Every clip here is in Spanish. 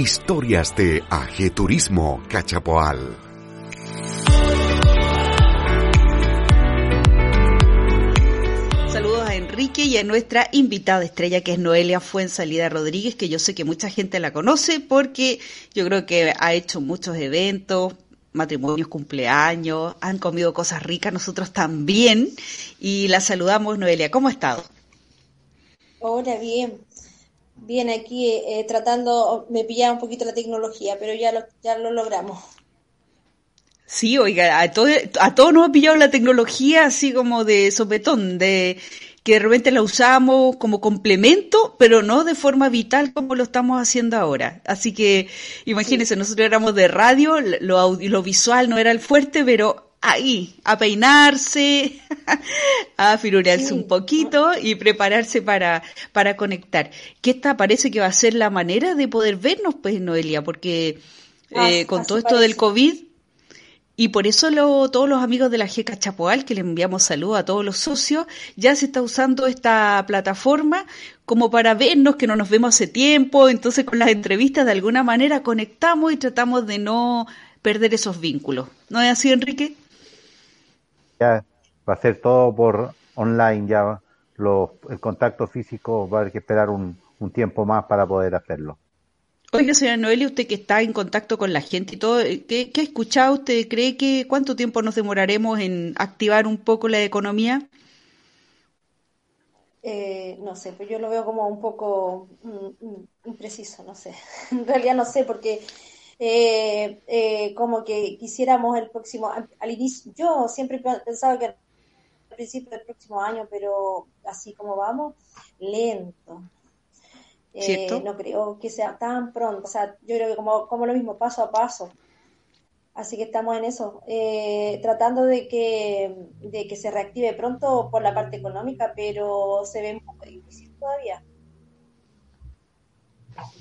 Historias de Ajeturismo Cachapoal. Saludos a Enrique y a nuestra invitada estrella que es Noelia Fuensalida Rodríguez, que yo sé que mucha gente la conoce porque yo creo que ha hecho muchos eventos, matrimonios, cumpleaños, han comido cosas ricas, nosotros también, y la saludamos, Noelia. ¿Cómo ha estado? Hola, bien. Bien, aquí eh, tratando, me pillaba un poquito la tecnología, pero ya lo, ya lo logramos. Sí, oiga, a, todo, a todos nos ha pillado la tecnología así como de sopetón, de que de repente la usamos como complemento, pero no de forma vital como lo estamos haciendo ahora. Así que imagínense, nosotros éramos de radio, lo, lo visual no era el fuerte, pero ahí, a peinarse, a firurearse un poquito y prepararse para, para conectar. Que esta parece que va a ser la manera de poder vernos, pues, Noelia, porque eh, con todo esto del COVID, y por eso lo, todos los amigos de la GECA Chapoal, que le enviamos saludos a todos los socios, ya se está usando esta plataforma como para vernos, que no nos vemos hace tiempo, entonces con las entrevistas de alguna manera conectamos y tratamos de no perder esos vínculos. ¿No es así, Enrique? Ya va a ser todo por online, ya los, el contacto físico va a haber que esperar un, tiempo más para poder hacerlo. Oiga, señora Noelia, usted que está en contacto con la gente y todo, ¿qué, ha escuchado? ¿Usted cree que cuánto tiempo nos demoraremos en activar un poco la economía? Eh, no sé, pero yo lo veo como un poco mm, mm, impreciso, no sé. En realidad no sé, porque eh, eh, como que quisiéramos el próximo, al inicio, yo siempre pensaba que al principio del próximo año, pero así como vamos, lento. Eh, no creo que sea tan pronto, o sea, yo creo que como, como lo mismo, paso a paso. Así que estamos en eso, eh, tratando de que, de que se reactive pronto por la parte económica, pero se ve poco difícil todavía.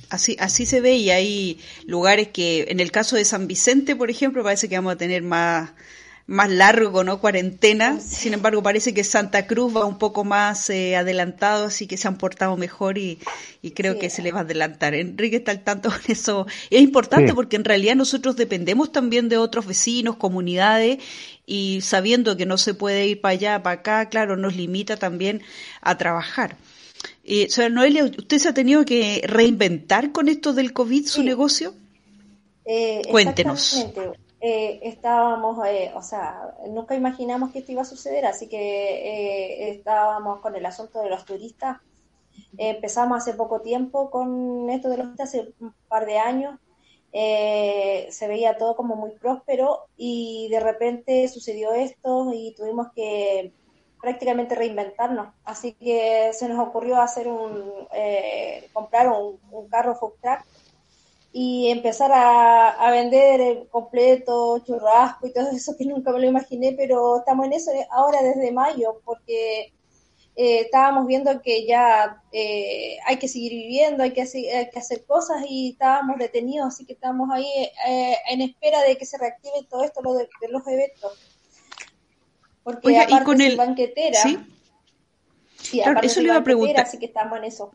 Así, así se ve y hay lugares que, en el caso de San Vicente, por ejemplo, parece que vamos a tener más, más largo, ¿no? Cuarentena. Sin embargo, parece que Santa Cruz va un poco más eh, adelantado, así que se han portado mejor y, creo que se le va a adelantar. Enrique está al tanto con eso. Es importante porque en realidad nosotros dependemos también de otros vecinos, comunidades, y sabiendo que no se puede ir para allá, para acá, claro, nos limita también a trabajar. Eh, señora Noelia, ¿usted se ha tenido que reinventar con esto del COVID su negocio? Eh, Cuéntenos. Eh, estábamos, eh, o sea, nunca imaginamos que esto iba a suceder, así que estábamos con el asunto de los turistas. empezamos hace poco tiempo con esto de los turistas, hace un par de años. se veía todo como muy próspero y de repente sucedió esto y tuvimos que prácticamente reinventarnos. Así que se nos ocurrió hacer un, eh, comprar un, carro food truck y empezar a, vender el completo, churrasco y todo eso que nunca me lo imaginé, pero estamos en eso ahora desde mayo porque eh, estábamos viendo que ya eh, hay que seguir viviendo, hay que, hacer, que hacer cosas y estábamos detenidos, así que estamos ahí en espera de que se reactive todo esto lo de los eventos. Porque aparte y con el banquetera. Sí, sí claro, eso le iba a preguntar. Así que estamos en eso.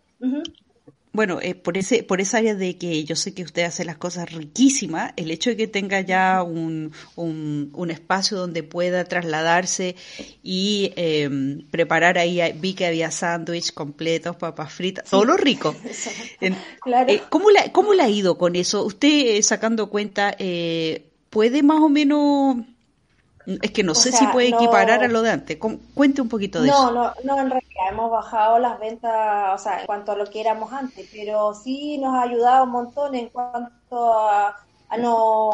Bueno, eh, por ese por esa área de que yo sé que usted hace las cosas riquísimas, el hecho de que tenga ya un, un, espacio donde pueda trasladarse y em, preparar ahí, vi que había sándwich completos, papas fritas, todo lo rico. claro. Eh, ¿cómo, la, ¿Cómo le ha ido con eso? Usted, eh, sacando cuenta, ¿puede más o menos es que no sé si puede equiparar a lo de antes. Cuente un poquito de eso. No, no, no, en realidad hemos bajado las ventas, o sea, en cuanto a lo que éramos antes, pero sí nos ha ayudado un montón en cuanto a, no,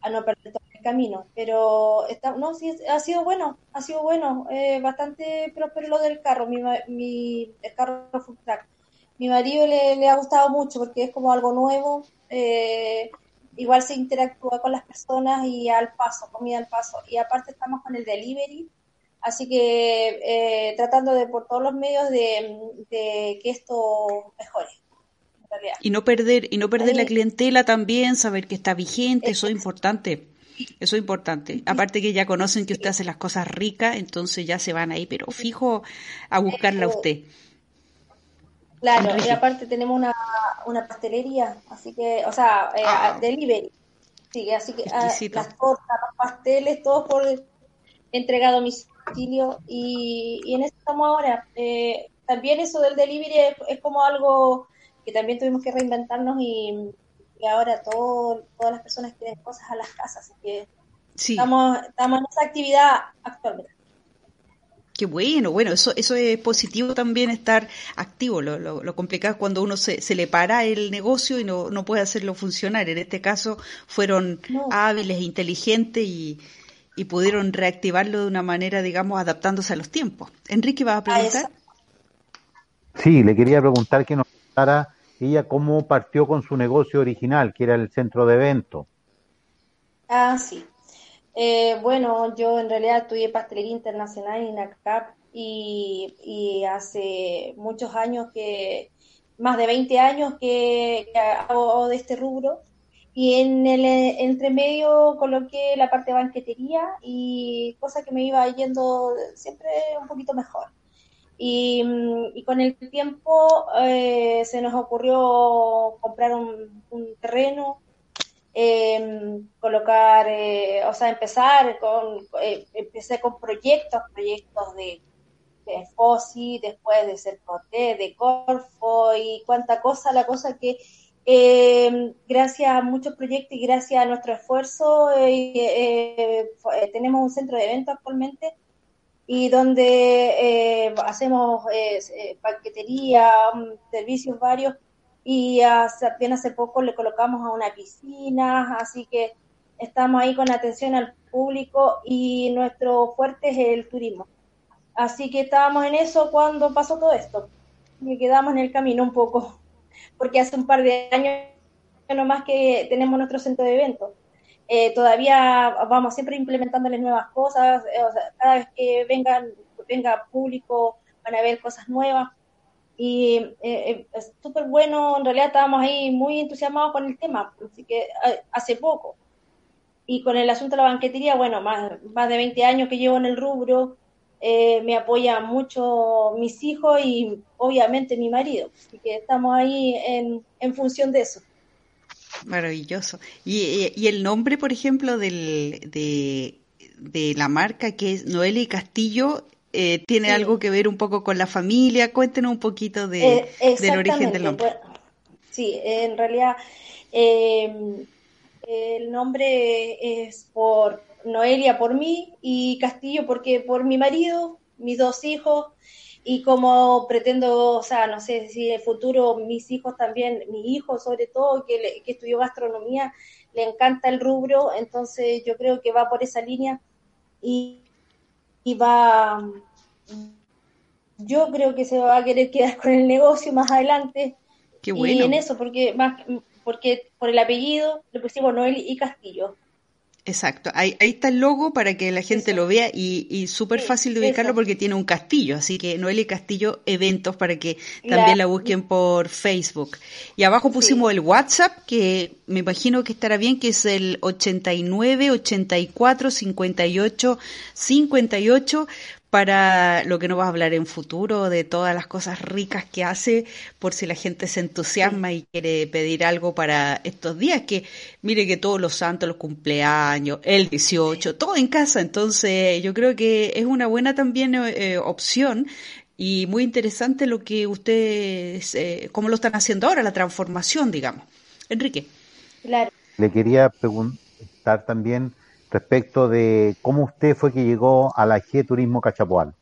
a no perder todo camino, pero está, no, sí, ha sido bueno, ha sido bueno, eh, bastante próspero lo del carro, mi, mi el carro full track. Mi marido le, le, ha gustado mucho porque es como algo nuevo, eh, igual se interactúa con las personas y al paso, comida al paso, y aparte estamos con el delivery, así que eh, tratando de por todos los medios de, de que esto mejore. Y no perder, y no perder la clientela también, saber que está vigente, eso es importante. Eso es importante. Aparte que ya conocen que usted hace las cosas ricas, entonces ya se van ahí, pero fijo a buscarla a usted. Claro, y aparte tenemos una, una pastelería, así que, o sea, eh, ah. delivery. Sí, así que ah, las tortas, los pasteles, todo por entregado a domicilio y, y en eso estamos ahora. Eh, también eso del delivery es como algo que también tuvimos que reinventarnos y, ahora todo, todas las personas quieren cosas a las casas, así que estamos, estamos en esa actividad actualmente. Qué bueno, bueno, eso, eso es positivo también estar activo. Lo, lo, complicado es cuando uno se, se, le para el negocio y no, no puede hacerlo funcionar. En este caso fueron hábiles, inteligentes y, y pudieron reactivarlo de una manera, digamos, adaptándose a los tiempos. Enrique, ¿vas a preguntar? sí, le quería preguntar que nos contara ella cómo partió con su negocio original, que era el centro de eventos. Ah, sí. Eh, bueno, yo en realidad estudié pastelería internacional en ACAP y, y hace muchos años que, más de 20 años que, hago de este rubro y en el entremedio coloqué la parte de banquetería y cosa que me iba yendo siempre un poquito mejor. Mm, y, con el tiempo eh, se nos ocurrió comprar un, terreno, em, colocar, eh, o sea, empezar con, eh, empecé con proyectos, proyectos de, FOSI, después de Cercoté, de Corfo y cuánta cosa, la cosa que em, gracias a muchos proyectos y gracias a nuestro esfuerzo tenemos un centro de eventos actualmente y donde eh, hacemos eh, eh paquetería, mm, servicios varios y hace, apenas hace poco le colocamos a una piscina, así que estamos ahí con atención al público y nuestro fuerte es el turismo. Así que estábamos en eso cuando pasó todo esto. Y quedamos en el camino un poco, porque hace un par de años nomás que tenemos nuestro centro de eventos. Eh, todavía vamos siempre implementándoles nuevas cosas, eh, cada vez que vengan, venga público van a ver cosas nuevas y eh, es súper bueno, en realidad estábamos ahí muy entusiasmados con el tema, así que hace poco. Y con el asunto de la banquetería, bueno, más, más de 20 años que llevo en el rubro, me apoyan mucho mis hijos y obviamente mi marido, así que estamos ahí en, en función de eso. Maravilloso. Y, y, el nombre, por ejemplo, del, de, de la marca que es Noelia y Castillo, eh, ¿tiene algo que ver un poco con la familia? Cuéntenos un poquito de, eh, del origen del nombre. sí, en realidad em, el nombre es por Noelia por mí y Castillo porque por mi marido, mis dos hijos y como pretendo, o sea, no sé si en el futuro mis hijos también, mi hijo sobre todo, que, estudió gastronomía, le encanta el rubro, entonces yo creo que va por esa línea y, y va, yo creo que se va a querer quedar con el negocio más adelante. Qué bueno. Y en eso, porque más porque por el apellido le pusimos Noel y Castillo. Exacto, ahí, ahí, está el logo para que la gente lo vea y, y súper fácil de ubicarlo porque tiene un castillo, así que Noelia Castillo Eventos para que también la busquen por Facebook. Y abajo pusimos el WhatsApp, que me imagino que estará bien, que es el 89 84 58 58 para lo que nos va a hablar en futuro, de todas las cosas ricas que hace, por si la gente se entusiasma y quiere pedir algo para estos días, que mire que todos los santos, los cumpleaños, el 18, todo en casa, entonces yo creo que es una buena también eh, opción y muy interesante lo que ustedes, eh, cómo lo están haciendo ahora, la transformación, digamos. Enrique. Claro. Le quería preguntar también respecto de cómo usted fue que llegó a la G Turismo Cachapoal.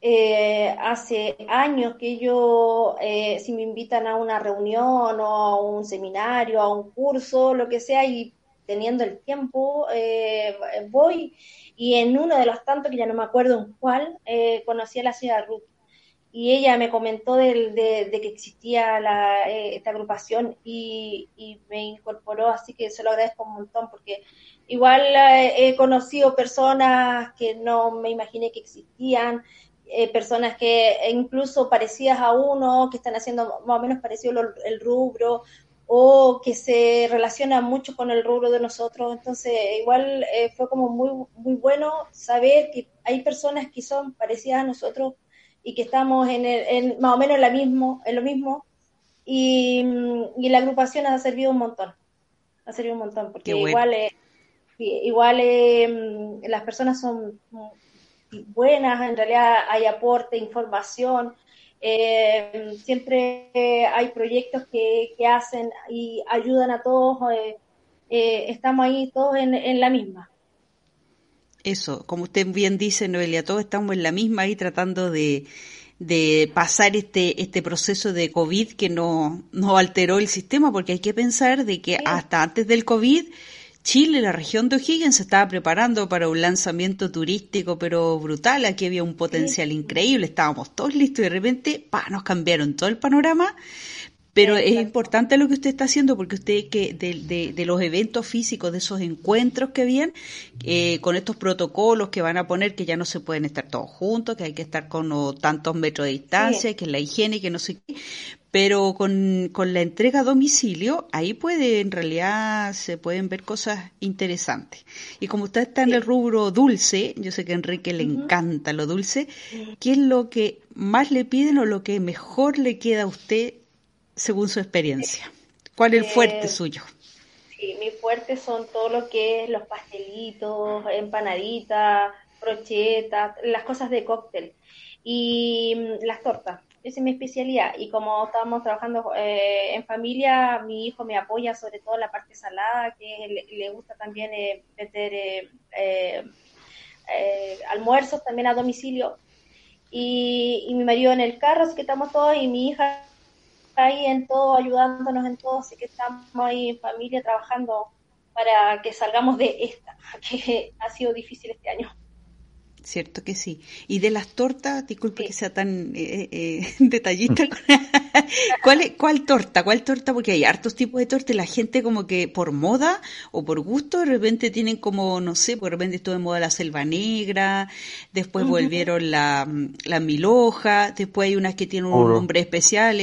Eh, hace años que yo, eh, si me invitan a una reunión o a un seminario, a un curso, lo que sea, y teniendo el tiempo, eh, voy y en uno de los tantos, que ya no me acuerdo en cuál, eh, conocí a la señora Ruth. Y ella me comentó de, que existía la, eh, esta agrupación y, me incorporó, así que se lo agradezco un montón, porque igual he conocido personas que no me imaginé que existían, personas que incluso parecidas a uno, que están haciendo más o menos parecido el rubro, o que se relaciona mucho con el rubro de nosotros. Entonces, igual eh, fue como muy, muy bueno saber que hay personas que son parecidas a nosotros y que estamos en, el, más o menos en, la mismo, en lo mismo. Y, y, la agrupación ha servido un montón. Ha servido un montón, porque igual, eh, igual eh, las personas son buenas, en realidad hay aporte, información, eh, siempre hay proyectos que, hacen y ayudan a todos. Eh, eh, estamos ahí todos en, la misma. Eso, como usted bien dice, Noelia, todos estamos en la misma ahí tratando de, pasar este, este proceso de COVID que no, no alteró el sistema, porque hay que pensar de que hasta antes del COVID Chile, la región de O'Higgins, se estaba preparando para un lanzamiento turístico, pero brutal. Aquí había un potencial increíble. Estábamos todos listos y de repente pa, nos cambiaron todo el panorama. Pero es importante lo que usted está haciendo porque usted que de, de, los eventos físicos, de esos encuentros que habían, eh, con estos protocolos que van a poner que ya no se pueden estar todos juntos, que hay que estar con tantos metros de distancia, que la higiene, que no sé qué pero con, con, la entrega a domicilio, ahí puede, en realidad, se pueden ver cosas interesantes. Y como usted está en el rubro dulce, yo sé que a Enrique le encanta lo dulce, ¿qué es lo que más le piden o lo que mejor le queda a usted según su experiencia? ¿Cuál es el fuerte eh, suyo? Sí, mi fuerte son todo lo que es los pastelitos, empanaditas, brochetas, las cosas de cóctel y mm, las tortas esa es mi especialidad. Y como estábamos trabajando eh, en familia, mi hijo me apoya sobre todo en la parte salada, que le, gusta también eh, meter eh, almuerzos también a domicilio. Y, mi marido en el carro, así que estamos todos, y mi hija ahí en todo, ayudándonos en todo, así que estamos ahí en familia trabajando para que salgamos de esta, que ha sido difícil este año. Cierto que sí. Y de las tortas, disculpe que sea tan eh, eh detallista. ¿Cuál, ¿Cuál torta? ¿Cuál torta? Porque hay hartos tipos de torta y la gente como que por moda o por gusto de repente tienen como, no sé, por repente estuvo de moda la selva negra, después volvieron la, la miloja, después hay unas que tienen un nombre especial,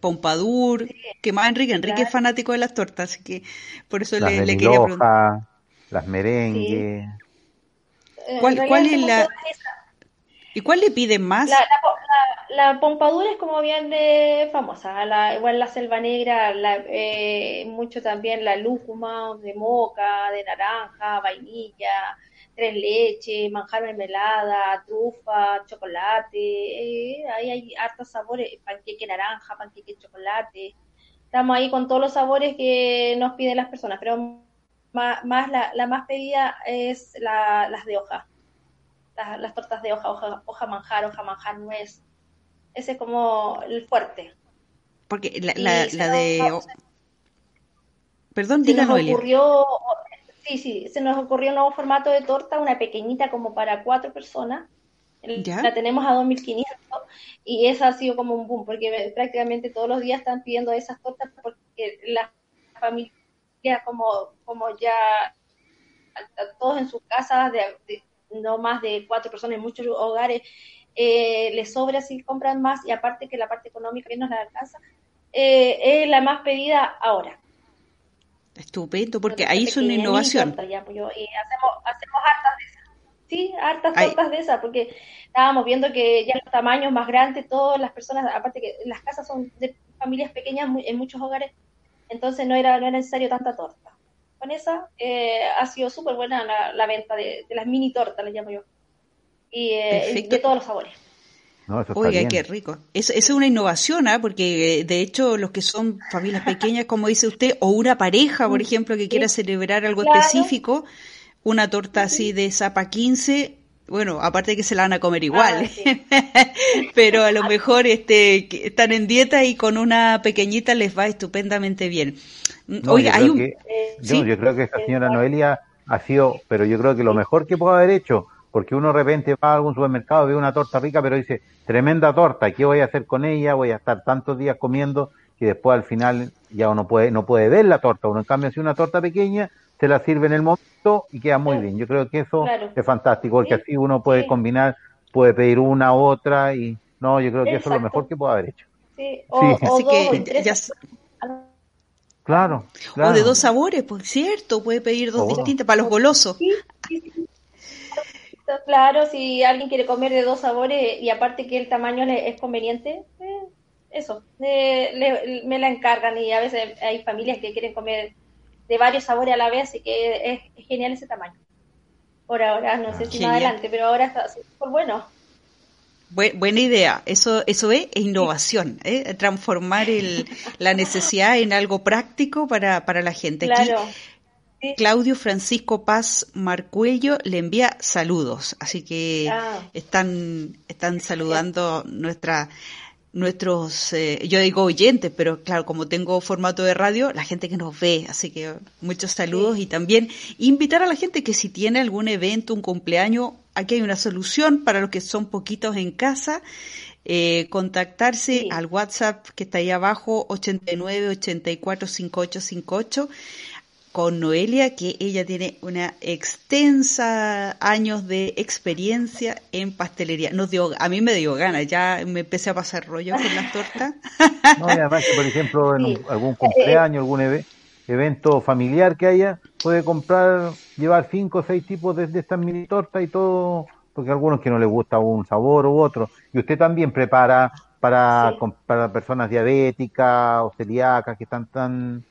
Pompadour, que más Enrique, Enrique es fanático de las tortas, así que por eso le, le quería preguntar. Las merengues. ¿Cuál, cuál es la... ¿Y cuál le piden más? La, la, pompadura es como bien de famosa, la, igual la selva negra, eh, mucho también la lúcuma de moca, de naranja, vainilla, tres leches, manjar mermelada, trufa, chocolate, eh, ahí hay hartos sabores, panqueque naranja, panqueque chocolate. Estamos ahí con todos los sabores que nos piden las personas, pero más, la, más pedida es las de hoja, las, tortas de hoja, hoja, hoja manjar, hoja manjar nuez. Ese es como el fuerte. Porque la, la, de... Perdón, se nos ocurrió, sí, sí, se nos ocurrió un nuevo formato de torta, una pequeñita como para cuatro personas. La tenemos a 2.500 y esa ha sido como un boom, porque prácticamente todos los días están pidiendo esas tortas porque las familias como, como ya todos en sus casas, de, no más de cuatro personas en muchos hogares, eh, les sobra si compran más y aparte que la parte económica que nos la alcanza, eh, es la más pedida ahora. Estupendo, porque ahí es una innovación. Pues y hacemos, hacemos hartas de esas. Sí, hartas tortas de esas, porque estábamos viendo que ya los tamaños más grandes, todas las personas, aparte que las casas son de familias pequeñas en muchos hogares, entonces no era, no era necesario tanta torta. Con esa eh, ha sido súper buena la, venta de, las mini tortas, le llamo yo, y eh, de todos los sabores. Oiga, qué rico. Eso, es una innovación, ¿ah? porque eh, de hecho los que son familias pequeñas, como dice usted, o una pareja, por ejemplo, que quiera celebrar algo específico, una torta así de zapa 15 bueno, aparte de que se la van a comer igual, ah, pero a lo mejor este, están en dieta y con una pequeñita les va estupendamente bien. Mm, Oiga, hay un... Que, yo, creo que esta señora Noelia ha sido, pero yo creo que lo mejor que puede haber hecho, porque uno de repente va a algún supermercado, ve una torta rica, pero dice, tremenda torta, ¿qué voy a hacer con ella? Voy a estar tantos días comiendo que después al final ya uno puede, no puede ver la torta. Uno en cambio si una torta pequeña, se la sirve en el momento y queda muy bien. Yo creo que eso es fantástico, porque así uno puede combinar, puede pedir una, otra y no, yo creo que eso es lo mejor que puede haber hecho. Sí, o, así que ya... Claro, O de dos sabores, pues cierto, puede pedir dos distintas para los golosos. Claro, si alguien quiere comer de dos sabores y aparte que el tamaño es conveniente, eh, eso, me la encargan y a veces hay familias que quieren comer de varios sabores a la vez, así que es, genial ese tamaño. Por ahora, no sé si más adelante, pero ahora está súper bueno. buena idea, eso, eso es innovación, ¿eh? transformar el, la necesidad en algo práctico para, para la gente. Claro. Claudio Francisco Paz Marcuello le envía saludos, así que ah. están, están saludando nuestra nuestros, eh, yo digo oyentes, pero claro, como tengo formato de radio, la gente que nos ve, así que muchos saludos y también invitar a la gente que si tiene algún evento, un cumpleaños, aquí hay una solución para los que son poquitos en casa, eh, contactarse al WhatsApp que está ahí abajo, 89 84 5858 con Noelia, que ella tiene una extensa años de experiencia en pastelería. Nos dio, a mí me dio ganas, ya me empecé a pasar rollo con las tortas. No, y además que, por ejemplo, en algún cumpleaños, algún evento familiar que haya, puede comprar, llevar cinco o seis tipos de, estas mini tortas y todo, porque a algunos que no les gusta un sabor u otro. Y usted también prepara para, para personas diabéticas o celíacas que están tan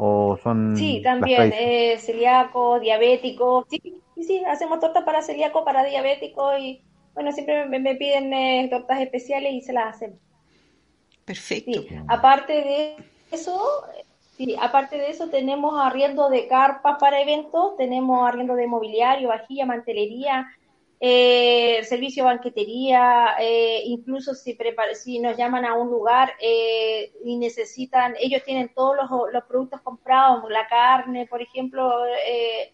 o son sí también eh, celíaco diabético. Sí sí hacemos tortas para celíaco para diabético y bueno siempre me, piden eh, tortas especiales y se las hacemos. Perfecto. aparte de eso sí, aparte de eso tenemos arriendo de carpas para eventos tenemos arriendo de mobiliario vajilla mantelería eh, servicio banquetería, eh, incluso si, si nos llaman a un lugar eh, y necesitan, ellos tienen todos los, productos comprados, la carne, por ejemplo, eh,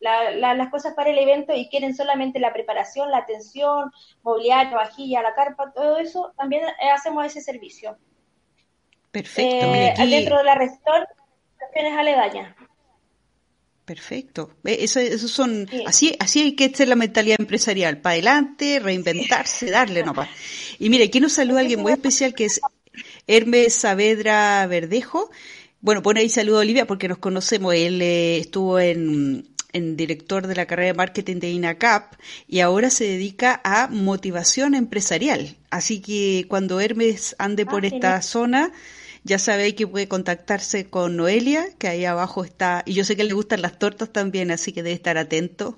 las cosas para el evento y quieren solamente la preparación, la atención, mobiliario, vajilla, la carpa, todo eso, también hacemos ese servicio. Perfecto. Dentro de la región, aledañas. Perfecto. Eso, eso son, así, así hay que ser la mentalidad empresarial, para adelante, reinventarse, darle no Y mire, aquí nos saluda alguien muy especial que es Hermes Saavedra Verdejo. Bueno, pone ahí saludo a Olivia porque nos conocemos. Él eh, estuvo en, en director de la carrera de marketing de INACAP y ahora se dedica a motivación empresarial. Así que cuando Hermes ande por ah, esta zona, ya sabéis que puede contactarse con Noelia, que ahí abajo está, y yo sé que le gustan las tortas también, así que debe estar atento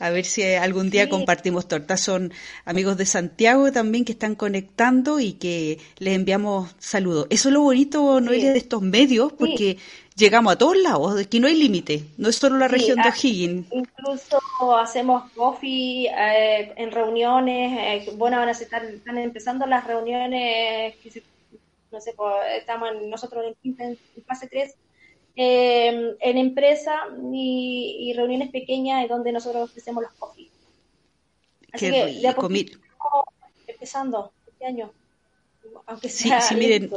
a ver si algún día compartimos tortas. Son amigos de Santiago también que están conectando y que les enviamos saludos. Eso es lo bonito, Noelia, de estos medios, porque llegamos a todos lados, aquí no hay límite, no es solo la región de O'Higgins. Incluso hacemos coffee eh, en reuniones, eh, bueno, van a estar, están empezando las reuniones que se no sé, pues, estamos nosotros en, fase 3, eh, en empresa y, reuniones pequeñas donde nosotros ofrecemos los coffee. Así que de a empezando este año, aunque sea sí, miren,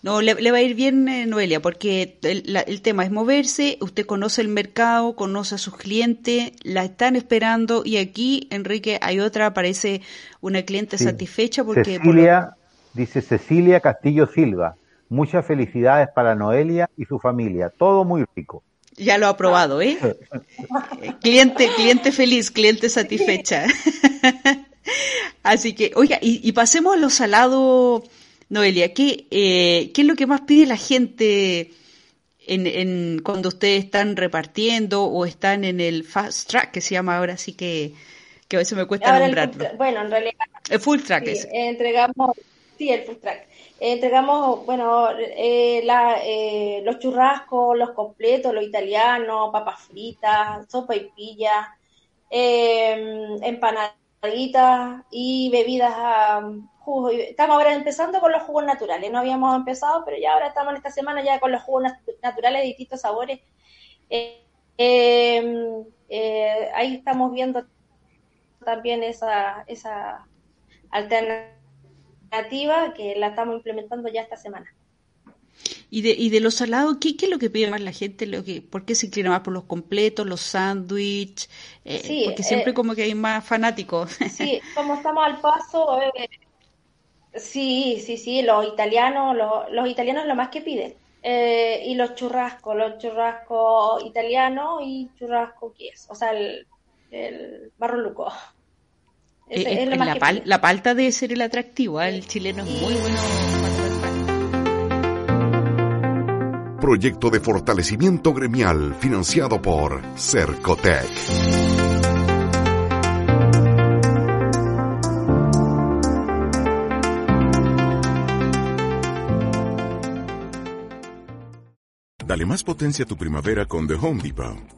no, le, va a ir bien, eh, Noelia, porque el, tema es moverse, usted conoce el mercado, conoce a sus clientes, la están esperando y aquí, Enrique, hay otra, aparece una cliente satisfecha porque... Cecilia, Dice Cecilia Castillo Silva. Muchas felicidades para Noelia y su familia. Todo muy rico. Ya lo ha probado, ¿eh? cliente, cliente feliz, cliente satisfecha. Así que, oiga, y, pasemos a lo salado, Noelia. ¿Qué, eh, ¿Qué es lo que más pide la gente en, en, cuando ustedes están repartiendo o están en el fast track, que se llama ahora, así que, que a veces me cuesta nombrarlo? bueno, en realidad. El full track es. Entregamos Sí, el food track. entregamos, bueno, eh, eh, los churrascos, los completos, los italianos, papas fritas, sopa y pilla, eh, empanadas, y bebidas um. Estamos ahora empezando con los jugos naturales. No habíamos empezado, pero ya ahora estamos en esta semana ya con los jugos naturales de distintos sabores. Eh, em, eh, ahí estamos viendo también esa, esa alternativa que la estamos implementando ya esta semana. Y de, y de los salados, ¿qué, ¿qué, es lo que pide más la gente? Lo que, ¿Por qué se inclina más por los completos, los sándwiches? Eh, porque siempre eh, como que hay más fanáticos. Sí, como estamos al paso, eh, sí, sí, sí, los italianos, los, los italianos lo más que piden. y los churrascos, los churrascos italianos y churrasco es, o sea, el, el barroluco. la, la, palta debe ser el atractivo, el chileno es muy bueno proyecto de fortalecimiento gremial financiado por Cercotec. Dale más potencia a tu primavera con The Home Depot.